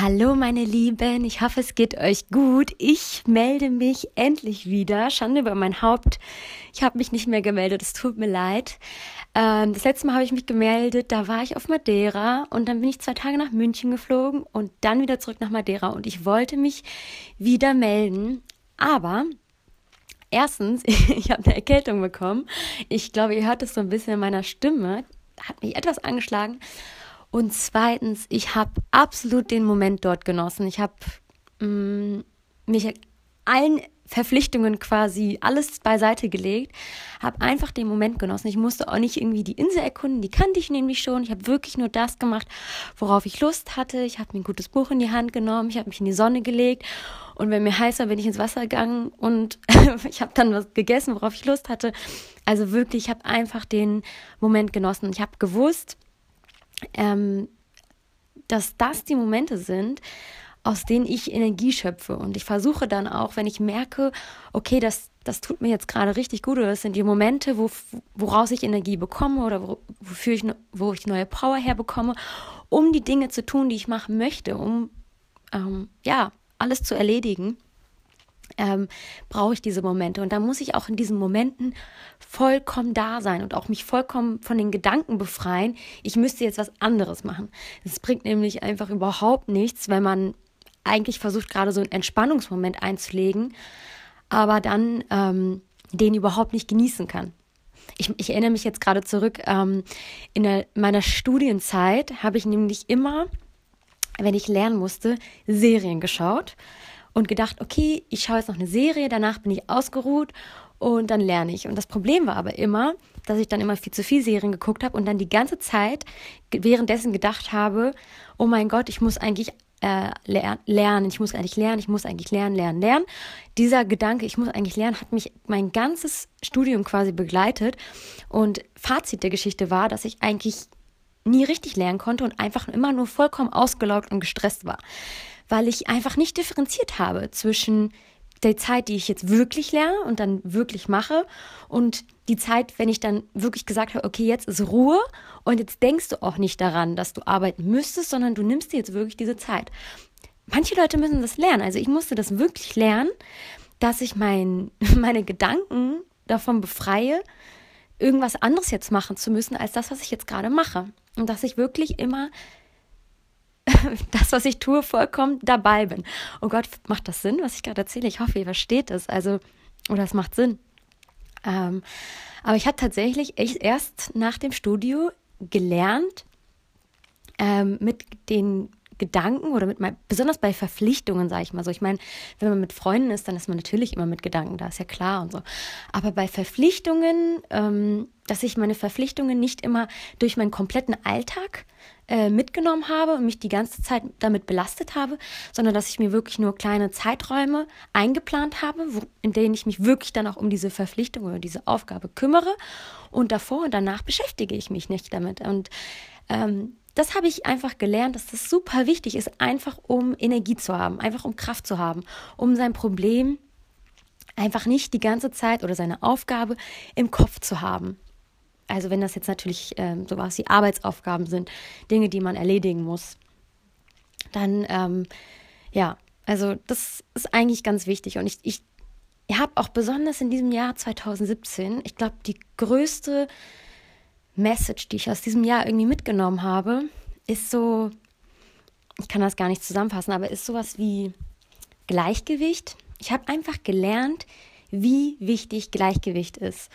Hallo meine Lieben, ich hoffe es geht euch gut. Ich melde mich endlich wieder. Schande über mein Haupt. Ich habe mich nicht mehr gemeldet, es tut mir leid. Ähm, das letzte Mal habe ich mich gemeldet, da war ich auf Madeira und dann bin ich zwei Tage nach München geflogen und dann wieder zurück nach Madeira und ich wollte mich wieder melden. Aber erstens, ich habe eine Erkältung bekommen. Ich glaube, ihr hört es so ein bisschen in meiner Stimme. Hat mich etwas angeschlagen. Und zweitens, ich habe absolut den Moment dort genossen. Ich habe mm, mich allen Verpflichtungen quasi alles beiseite gelegt, habe einfach den Moment genossen. Ich musste auch nicht irgendwie die Insel erkunden, die kannte ich nämlich schon. Ich habe wirklich nur das gemacht, worauf ich Lust hatte. Ich habe mir ein gutes Buch in die Hand genommen, ich habe mich in die Sonne gelegt und wenn mir heiß war, bin ich ins Wasser gegangen und ich habe dann was gegessen, worauf ich Lust hatte. Also wirklich, ich habe einfach den Moment genossen. Ich habe gewusst, ähm, dass das die Momente sind, aus denen ich Energie schöpfe. Und ich versuche dann auch, wenn ich merke, okay, das, das tut mir jetzt gerade richtig gut, oder das sind die Momente, wo, woraus ich Energie bekomme oder wo, wofür ich, wo ich neue Power herbekomme, um die Dinge zu tun, die ich machen möchte, um ähm, ja, alles zu erledigen ähm, brauche ich diese Momente. Und da muss ich auch in diesen Momenten vollkommen da sein und auch mich vollkommen von den Gedanken befreien, ich müsste jetzt was anderes machen. Es bringt nämlich einfach überhaupt nichts, wenn man eigentlich versucht, gerade so einen Entspannungsmoment einzulegen, aber dann ähm, den überhaupt nicht genießen kann. Ich, ich erinnere mich jetzt gerade zurück, ähm, in der, meiner Studienzeit habe ich nämlich immer, wenn ich lernen musste, Serien geschaut und gedacht, okay, ich schaue jetzt noch eine Serie, danach bin ich ausgeruht und dann lerne ich. Und das Problem war aber immer, dass ich dann immer viel zu viel Serien geguckt habe und dann die ganze Zeit währenddessen gedacht habe, oh mein Gott, ich muss eigentlich äh, lernen, ich muss eigentlich lernen, ich muss eigentlich lernen, lernen, lernen. Dieser Gedanke, ich muss eigentlich lernen, hat mich mein ganzes Studium quasi begleitet. Und Fazit der Geschichte war, dass ich eigentlich nie richtig lernen konnte und einfach immer nur vollkommen ausgelaugt und gestresst war weil ich einfach nicht differenziert habe zwischen der Zeit, die ich jetzt wirklich lerne und dann wirklich mache und die Zeit, wenn ich dann wirklich gesagt habe, okay, jetzt ist Ruhe und jetzt denkst du auch nicht daran, dass du arbeiten müsstest, sondern du nimmst dir jetzt wirklich diese Zeit. Manche Leute müssen das lernen. Also ich musste das wirklich lernen, dass ich mein, meine Gedanken davon befreie, irgendwas anderes jetzt machen zu müssen, als das, was ich jetzt gerade mache. Und dass ich wirklich immer das, was ich tue, vollkommen dabei bin. Oh Gott, macht das Sinn, was ich gerade erzähle? Ich hoffe, ihr versteht es. Also, oder es macht Sinn. Ähm, aber ich habe tatsächlich erst nach dem Studio gelernt, ähm, mit den Gedanken oder mit mein, besonders bei Verpflichtungen, sage ich mal so. Ich meine, wenn man mit Freunden ist, dann ist man natürlich immer mit Gedanken, da ist ja klar und so. Aber bei Verpflichtungen, ähm, dass ich meine Verpflichtungen nicht immer durch meinen kompletten Alltag äh, mitgenommen habe und mich die ganze Zeit damit belastet habe, sondern dass ich mir wirklich nur kleine Zeiträume eingeplant habe, wo, in denen ich mich wirklich dann auch um diese Verpflichtung oder diese Aufgabe kümmere und davor und danach beschäftige ich mich nicht damit. Und ähm, das habe ich einfach gelernt, dass das super wichtig ist, einfach um Energie zu haben, einfach um Kraft zu haben, um sein Problem einfach nicht die ganze Zeit oder seine Aufgabe im Kopf zu haben. Also wenn das jetzt natürlich ähm, sowas wie Arbeitsaufgaben sind, Dinge, die man erledigen muss, dann ähm, ja, also das ist eigentlich ganz wichtig. Und ich, ich, ich habe auch besonders in diesem Jahr 2017, ich glaube, die größte Message, die ich aus diesem Jahr irgendwie mitgenommen habe, ist so, ich kann das gar nicht zusammenfassen, aber ist sowas wie Gleichgewicht. Ich habe einfach gelernt, wie wichtig Gleichgewicht ist.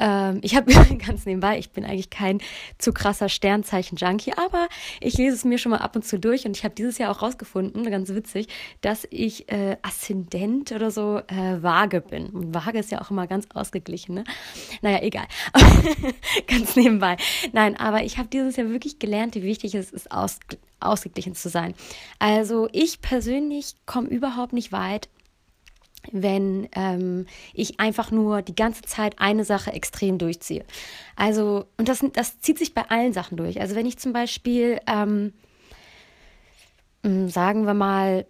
Ähm, ich habe ganz nebenbei, ich bin eigentlich kein zu krasser Sternzeichen-Junkie, aber ich lese es mir schon mal ab und zu durch und ich habe dieses Jahr auch rausgefunden, ganz witzig, dass ich äh, Aszendent oder so äh, vage bin. Vage ist ja auch immer ganz ausgeglichen, ne? Naja, egal. ganz nebenbei. Nein, aber ich habe dieses Jahr wirklich gelernt, wie wichtig es ist, aus, ausgeglichen zu sein. Also ich persönlich komme überhaupt nicht weit wenn ähm, ich einfach nur die ganze Zeit eine Sache extrem durchziehe. Also, und das, das zieht sich bei allen Sachen durch. Also wenn ich zum Beispiel, ähm, hm, sagen wir mal,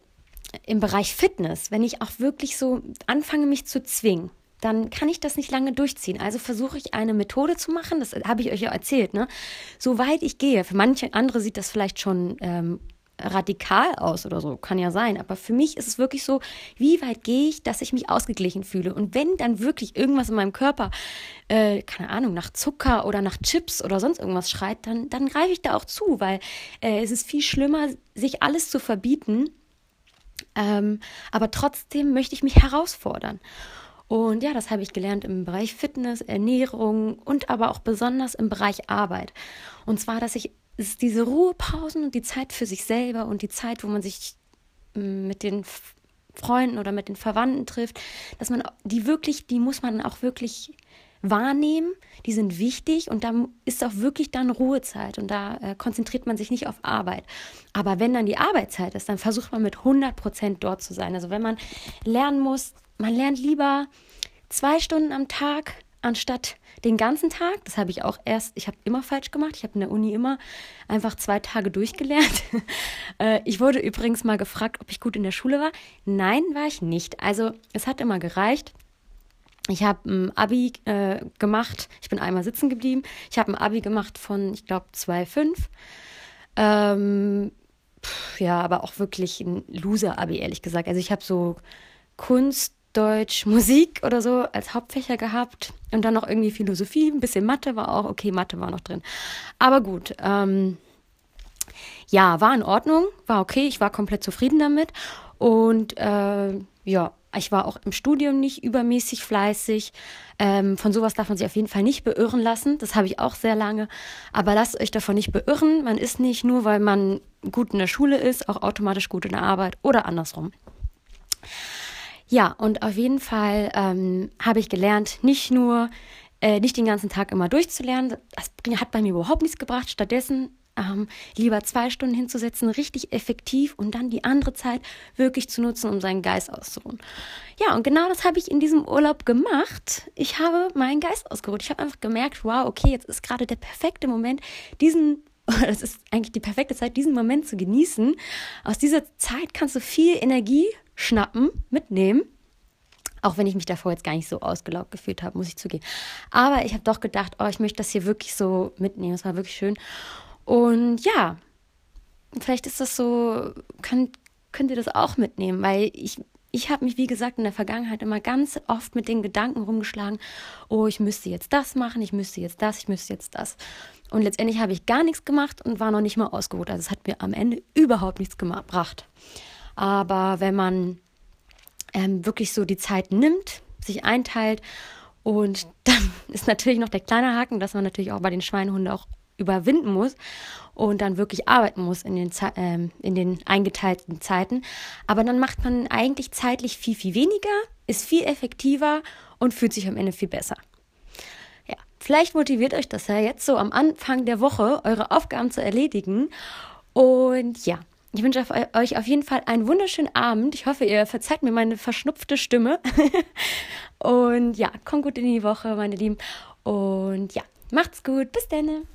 im Bereich Fitness, wenn ich auch wirklich so anfange, mich zu zwingen, dann kann ich das nicht lange durchziehen. Also versuche ich eine Methode zu machen, das habe ich euch ja erzählt, ne? So weit ich gehe. Für manche andere sieht das vielleicht schon ähm, radikal aus oder so, kann ja sein. Aber für mich ist es wirklich so, wie weit gehe ich, dass ich mich ausgeglichen fühle. Und wenn dann wirklich irgendwas in meinem Körper, äh, keine Ahnung, nach Zucker oder nach Chips oder sonst irgendwas schreit, dann, dann greife ich da auch zu, weil äh, es ist viel schlimmer, sich alles zu verbieten. Ähm, aber trotzdem möchte ich mich herausfordern. Und ja, das habe ich gelernt im Bereich Fitness, Ernährung und aber auch besonders im Bereich Arbeit. Und zwar, dass ich es diese Ruhepausen und die Zeit für sich selber und die Zeit, wo man sich mm, mit den Freunden oder mit den Verwandten trifft, dass man die wirklich, die muss man auch wirklich wahrnehmen, die sind wichtig und da ist auch wirklich dann Ruhezeit und da äh, konzentriert man sich nicht auf Arbeit. Aber wenn dann die Arbeitszeit ist, dann versucht man mit 100 Prozent dort zu sein. Also wenn man lernen muss, man lernt lieber zwei Stunden am Tag anstatt den ganzen Tag. Das habe ich auch erst, ich habe immer falsch gemacht. Ich habe in der Uni immer einfach zwei Tage durchgelernt. Äh, ich wurde übrigens mal gefragt, ob ich gut in der Schule war. Nein, war ich nicht. Also es hat immer gereicht. Ich habe ein Abi äh, gemacht. Ich bin einmal sitzen geblieben. Ich habe ein Abi gemacht von, ich glaube, 2,5. Ähm, ja, aber auch wirklich ein Loser-Abi, ehrlich gesagt. Also ich habe so Kunst, Deutsch, Musik oder so als Hauptfächer gehabt und dann noch irgendwie Philosophie, ein bisschen Mathe war auch, okay, Mathe war noch drin. Aber gut, ähm, ja, war in Ordnung, war okay, ich war komplett zufrieden damit und äh, ja, ich war auch im Studium nicht übermäßig fleißig. Ähm, von sowas darf man sich auf jeden Fall nicht beirren lassen. Das habe ich auch sehr lange. Aber lasst euch davon nicht beirren. Man ist nicht nur, weil man gut in der Schule ist, auch automatisch gut in der Arbeit oder andersrum. Ja, und auf jeden Fall ähm, habe ich gelernt, nicht nur, äh, nicht den ganzen Tag immer durchzulernen. Das hat bei mir überhaupt nichts gebracht. Stattdessen ähm, lieber zwei Stunden hinzusetzen, richtig effektiv und dann die andere Zeit wirklich zu nutzen, um seinen Geist auszuruhen. Ja, und genau das habe ich in diesem Urlaub gemacht. Ich habe meinen Geist ausgeruht. Ich habe einfach gemerkt, wow, okay, jetzt ist gerade der perfekte Moment, diesen das ist eigentlich die perfekte Zeit, diesen Moment zu genießen. Aus dieser Zeit kannst du viel Energie schnappen, mitnehmen. Auch wenn ich mich davor jetzt gar nicht so ausgelaugt gefühlt habe, muss ich zugeben. Aber ich habe doch gedacht, oh, ich möchte das hier wirklich so mitnehmen. Es war wirklich schön. Und ja, vielleicht ist das so, könnt, könnt ihr das auch mitnehmen, weil ich, ich habe mich, wie gesagt, in der Vergangenheit immer ganz oft mit den Gedanken rumgeschlagen, oh, ich müsste jetzt das machen, ich müsste jetzt das, ich müsste jetzt das. Und letztendlich habe ich gar nichts gemacht und war noch nicht mal ausgeruht. Also es hat mir am Ende überhaupt nichts gebracht. Aber wenn man ähm, wirklich so die Zeit nimmt, sich einteilt und dann ist natürlich noch der kleine Haken, dass man natürlich auch bei den Schweinehunden auch überwinden muss und dann wirklich arbeiten muss in den, ähm, in den eingeteilten Zeiten. Aber dann macht man eigentlich zeitlich viel, viel weniger, ist viel effektiver und fühlt sich am Ende viel besser. Ja, vielleicht motiviert euch das ja jetzt so am Anfang der Woche, eure Aufgaben zu erledigen. Und ja, ich wünsche euch auf jeden Fall einen wunderschönen Abend. Ich hoffe, ihr verzeiht mir meine verschnupfte Stimme. Und ja, kommt gut in die Woche, meine Lieben. Und ja, macht's gut. Bis dann.